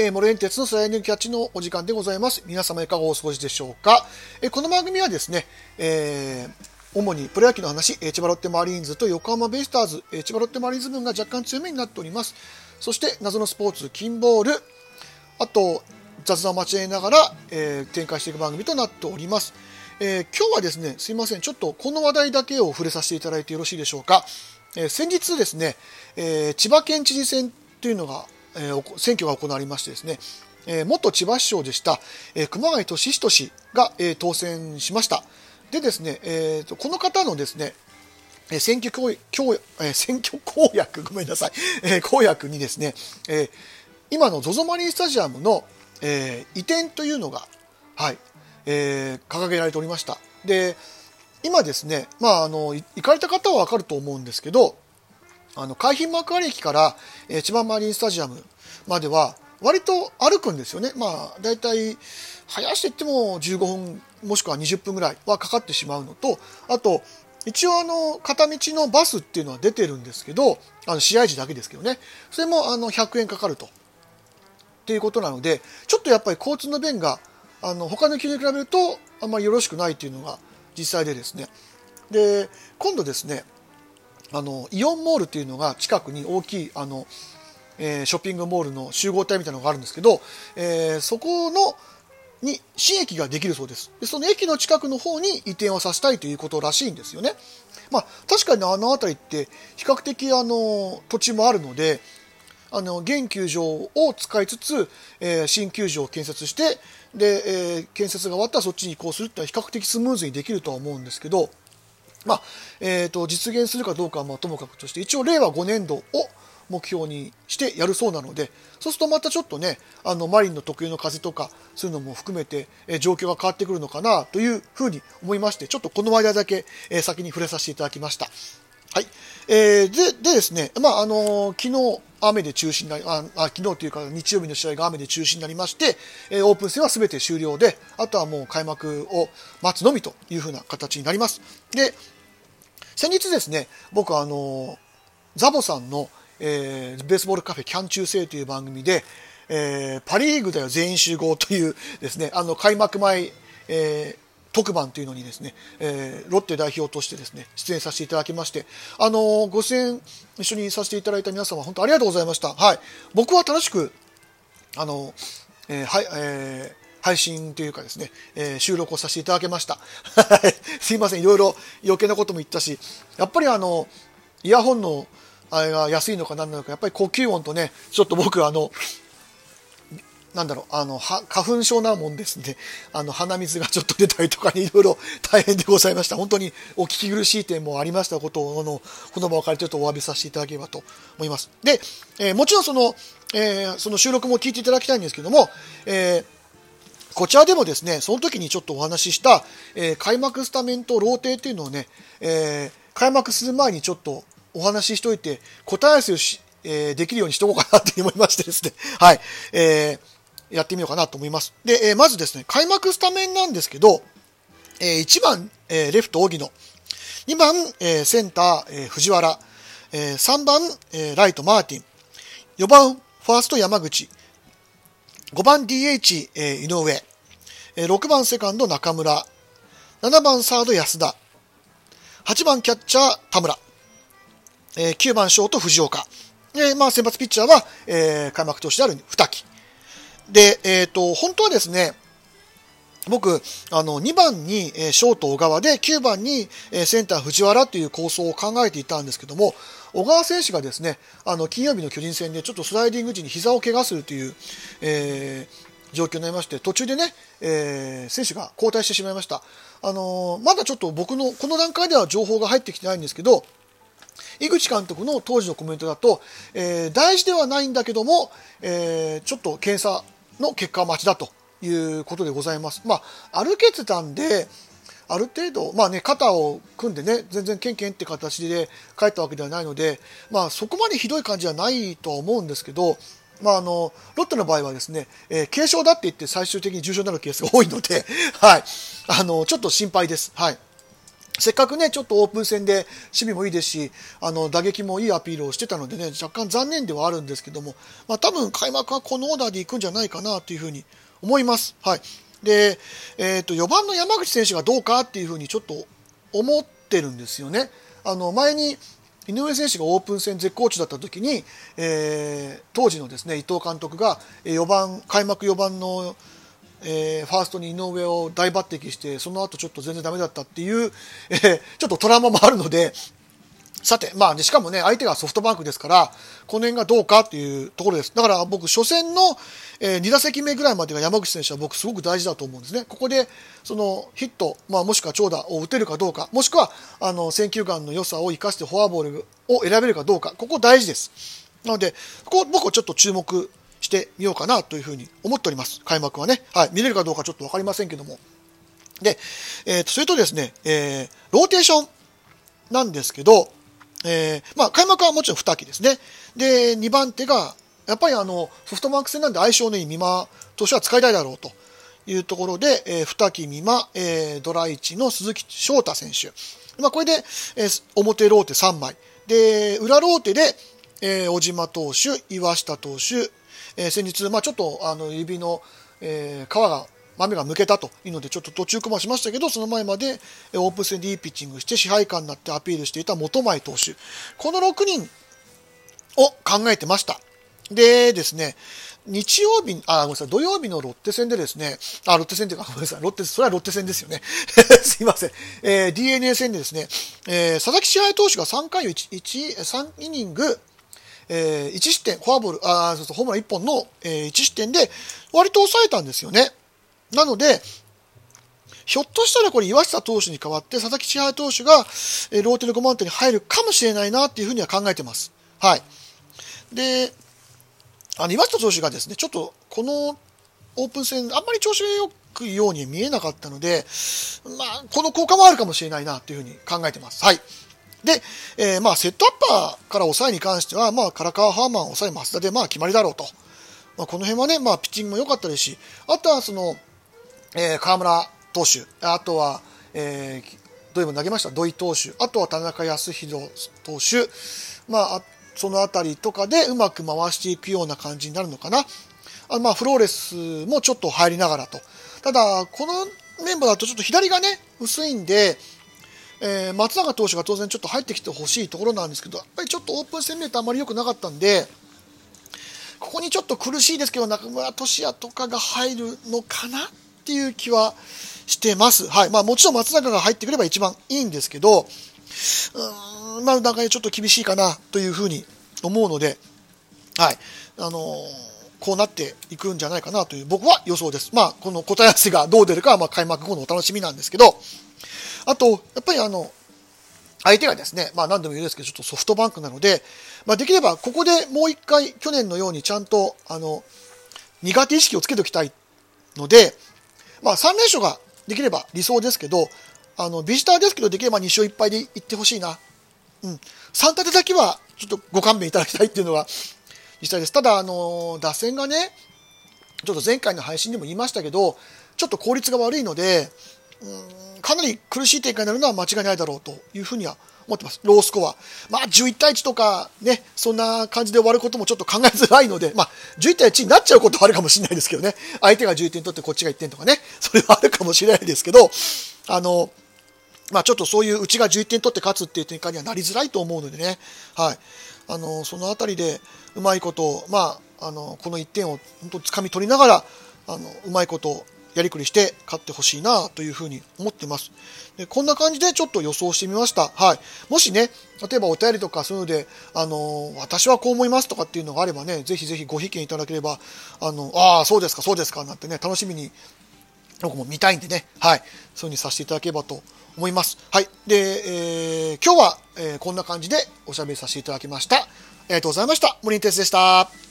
えー、モレンテツのスライディングキャッチのお時間でございます。皆様いかがお過ごしでしょうか？えー、この番組はですね、えー、主にプロ野球の話、千葉ロッテマリーンズと横浜ベイスターズ、千葉ロッテマリーンズ分が若干強めになっております。そして謎のスポーツ、キンボール、あと雑談を交えながら、え展開していく番組となっております。え今日はですね、すいません、ちょっとこの話題だけを触れさせていただいてよろしいでしょうか？え先日ですね、え千葉県知事選というのがえー、選挙が行われましてですね、えー、元千葉市長でした、えー、熊谷俊人氏が、えー、当選しました。でですね、えーと、この方のですね、選挙公え選挙公約、ごめんなさい、え、公約にですね、え、今の ZOZO マリンスタジアムの、え、移転というのが、はい、え、掲げられておりました。で、今ですね、まあ、あの、行かれた方はわかると思うんですけど、あの海浜幕張駅から、えー、千葉マリンスタジアムまでは割と歩くんですよね。まあ、だいたい早していっても15分もしくは20分ぐらいはかかってしまうのと、あと、一応あの、片道のバスっていうのは出てるんですけど、あの、試合時だけですけどね。それもあの、100円かかると。っていうことなので、ちょっとやっぱり交通の便が、あの、他の球に比べると、あんまりよろしくないっていうのが実際でですね。で、今度ですね、あのイオンモールっていうのが近くに大きいあの、えー、ショッピングモールの集合体みたいなのがあるんですけど、えー、そこのに新駅ができるそうです。でその駅の近くの方に移転をさせたいということらしいんですよね。まあ確かにあの辺りって比較的あの土地もあるのであの現球場を使いつつ、えー、新球場を建設してで、えー、建設が終わったらそっちに移行するってのは比較的スムーズにできるとは思うんですけどまあ、えーと、実現するかどうかはまともかくとして一応令和5年度を目標にしてやるそうなのでそうするとまたちょっとねあのマリンの特有の風とかそういうのも含めて、え、状況が変わってくるのかなというふうに思いましてちょっとこの間だけ、え、先に触れさせていただきました。はい。えー、で、でですね、まあ、あのー、昨日、雨で中止になり、あ、あ昨日というか日曜日の試合が雨で中止になりまして、えー、オープン戦は全て終了で、あとはもう開幕を待つのみというふうな形になります。で、先日ですね、僕あの、ザボさんの、えー、ベースボールカフェキャン中世という番組で、えー、パリーグだよ全員集合というですね、あの開幕前、えー、特番というのにですね、えー、ロッテ代表としてですね、出演させていただきまして、あのー、ご出演一緒にさせていただいた皆様、本当ありがとうございました。はい。僕は楽しく、あのー、えー、はい、えー、配信というかですね、えー、収録をさせていただきました。すいません、いろいろ余計なことも言ったし、やっぱりあの、イヤホンのあれが安いのか何なのか、やっぱり呼吸音とね、ちょっと僕あの、なんだろう、あの、花粉症なもんですね。あの、鼻水がちょっと出たりとかにいろいろ大変でございました。本当にお聞き苦しい点もありましたことを、あの、この場を借りてちょっとお詫びさせていただければと思います。で、えー、もちろんその、えー、その収録も聞いていただきたいんですけども、えー、こちらでもですね、その時にちょっとお話しした、えー、開幕スタメンとローテっていうのをね、えー、開幕する前にちょっとお話ししといて、答え合わせをし、えー、できるようにしとこうかなって思いましてですね。はい。えーやってみようかなと思います。で、えー、まずですね、開幕スタメンなんですけど、えー、1番、えー、レフト、荻野。2番、えー、センター、えー、藤原。えー、3番、えー、ライト、マーティン。4番、ファースト、山口。5番、DH、えー、井上。えー、6番、セカンド、中村。7番、サード、安田。8番、キャッチャー、田村。えー、9番、ショート、藤岡。えー、まあ、先発ピッチャーは、えー、開幕投手である二木。で、えっ、ー、と、本当はですね、僕、あの、2番に、え、ショート小川で、9番に、え、センター藤原という構想を考えていたんですけども、小川選手がですね、あの、金曜日の巨人戦でちょっとスライディング時に膝を怪我するという、えー、状況になりまして、途中でね、えー、選手が交代してしまいました。あのー、まだちょっと僕の、この段階では情報が入ってきてないんですけど、井口監督の当時のコメントだと、えー、大事ではないんだけども、えー、ちょっと検査の結果待ちだということでございます。まあ、歩けてたんで、ある程度、まあね、肩を組んでね、全然ケンケンって形で帰ったわけではないので、まあそこまでひどい感じはないとは思うんですけど、まああの、ロッテの場合はですね、えー、軽症だって言って最終的に重症になるケースが多いので、はい、あの、ちょっと心配です。はい。せっかくね、ちょっとオープン戦で守備もいいですし、あの、打撃もいいアピールをしてたのでね、若干残念ではあるんですけども、まあ多分開幕はこのオーダーでいくんじゃないかなというふうに思います。はい。で、えっ、ー、と、4番の山口選手がどうかっていうふうにちょっと思ってるんですよね。あの、前に、井上選手がオープン戦絶好調だった時に、えー、当時のですね伊藤監督が4番開幕4番のえー、ファーストに井上を大抜擢してその後ちょっと全然ダメだったっていう、えー、ちょっとトラウマもあるのでさて、まあ、しかもね、相手がソフトバンクですから、この辺がどうかっていうところです。だから僕、初戦の、えー、2打席目ぐらいまでが山口選手は僕すごく大事だと思うんですね。ここで、そのヒット、まあ、もしくは長打を打てるかどうか、もしくは、あの、選球眼の良さを生かしてフォアボールを選べるかどうか、ここ大事です。なので、ここ僕はちょっと注目してみようかなというふうに思っております。開幕はね。はい。見れるかどうかちょっとわかりませんけども。で、えー、と、それとですね、えー、ローテーションなんですけど、えー、まあ、開幕はもちろん2期ですね。で、2番手が、やっぱりあの、ソフトバンク戦なんで相性のいい美馬投手は使いたいだろうというところで、えー、2期美馬、えー、ドラ1の鈴木翔太選手。まあ、これで、えー、表ローテ3枚。で、裏ローテで、えー、小島投手、岩下投手、えー、先日、まあ、ちょっとあの指の、えー、皮が豆が抜けたというのでちょっと途中駒しましたけどその前までオープン戦でいいピッチングして支配下になってアピールしていた本前投手この6人を考えてましたでですね日曜日、あ、ごめんなさい、土曜日のロッテ戦でですね、あ、ロッテ戦というか、ごめんなさい、ロッテ、それはロッテ戦ですよね。すいません。えー、DNA 戦でですね、えー、佐々木支配投手が3回を 1, 1、3イニング、えー、1失点、フォアボール、あそうそうホームラン1本の、えー、1失点で割と抑えたんですよね。なので、ひょっとしたらこれ岩下投手に代わって佐々木千早投手が、えー、ローテの5番手に入るかもしれないなっていうふうには考えてます。はい。で、あの岩下投手がですね、ちょっとこのオープン戦、あんまり調子が良くように見えなかったので、まあ、この効果もあるかもしれないなというふうに考えてます。はい。で、えー、まあ、セットアッパーから抑えに関しては、まあ、唐川ハーマン、抑え増田で、まあ、決まりだろうと。まあ、この辺はね、まあ、ピッチングも良かったですし、あとは、その、えー、河村投手、あとは、えー、どういうも投げました？土井投手、あとは田中康弘投手、まあ、そのあたりとかでうまく回していくような感じになるのかな。あまあ、フローレスもちょっと入りながらと。ただ、このメンバーだとちょっと左がね、薄いんで、えー、松永投手が当然ちょっと入ってきてほしいところなんですけど、やっぱりちょっとオープン戦見るとあまり良くなかったんで、ここにちょっと苦しいですけど、中村俊也とかが入るのかなっていう気はしてます。はい。まあもちろん松永が入ってくれば一番いいんですけど、うーん、まあなんかちょっと厳しいかなというふうに思うので、はい。あのー、こうなっていくんじゃないかなという僕は予想です。まあこの答え合わせがどう出るかはま開幕後のお楽しみなんですけど、あと、やっぱりあの、相手がですね、まあ何度も言うんですけど、ちょっとソフトバンクなので、まあできればここでもう一回去年のようにちゃんと、あの、苦手意識をつけておきたいので、まあ3連勝ができれば理想ですけど、あの、ビジターですけど、できれば2勝1敗でいってほしいな。うん。3立てだけは、ちょっとご勘弁いただきたいっていうのは、実際です。ただ、あの、打線がね、ちょっと前回の配信でも言いましたけど、ちょっと効率が悪いので、うんかなり苦しい展開になるのは間違いないだろうというふうには思ってます。ロースコア。まあ、11対1とかね、そんな感じで終わることもちょっと考えづらいので、まあ、11対1になっちゃうことはあるかもしれないですけどね。相手が11点取ってこっちが1点とかね、それはあるかもしれないですけど、あの、まあ、ちょっとそういううちが11点取って勝つっていう展開にはなりづらいと思うのでね、はい。あの、そのあたりでうまいこと、まあ、あの、この1点を本当掴み取りながら、あの、うまいことやりくりして勝ってほしいなというふうに思ってます。でこんな感じでちょっと予想してみました。はい。もしね、例えばお便りとかそういうので、あの、私はこう思いますとかっていうのがあればね、ぜひぜひご意見いただければ、あの、ああ、そうですか、そうですか、なんてね、楽しみに僕も見たいんでね、はい。そういう風にさせていただければと思います。はい。で、えー、今日は、えー、こんな感じでおしゃべりさせていただきました。ありがとうございました。森ンテスでした。